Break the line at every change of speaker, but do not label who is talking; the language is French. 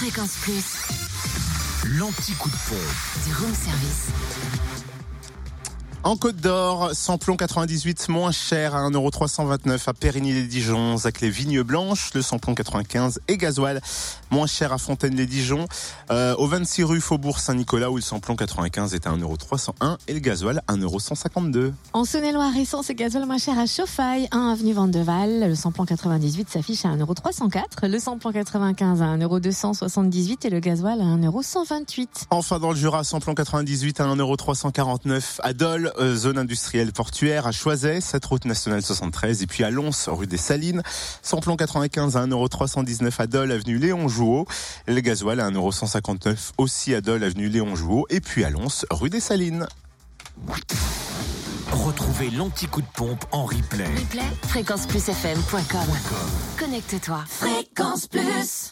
Fréquence Plus,
L'anti-coup de pompe.
du room service.
En Côte d'Or, samplon 98 moins cher à 1,329€ à Périgny-les-Dijon, Zac les Vignes Blanches, le samplon 95 et gasoil moins cher à Fontaine-les-Dijon, euh, au 26 rue Faubourg Saint-Nicolas où le samplon 95 est à 1,301€ et le gasoil 1,152€.
En Saône-et-Loire, essence et gasoil moins cher à Chauffaille, 1 avenue Vandeval. Le samplon 98 s'affiche à 1,304€, le samplon 95 à 1,278€ et le gasoil à 1,128€.
Enfin dans le Jura, samplon 98 à 1,349€ à Dole, euh, zone industrielle portuaire, à Choiset, cette route nationale 73, et puis à Lons, rue des Salines, samplon 95 à 1,319€ à Dole, avenue Léon Jouot, le gasoil à 1,159€ aussi à Dole, avenue Léon Jouot, et puis à Lons, rue des Salines.
Retrouvez l'anti-coup de pompe en replay.
Replay, fréquenceplusfm.com. Connecte-toi. Fréquence Plus.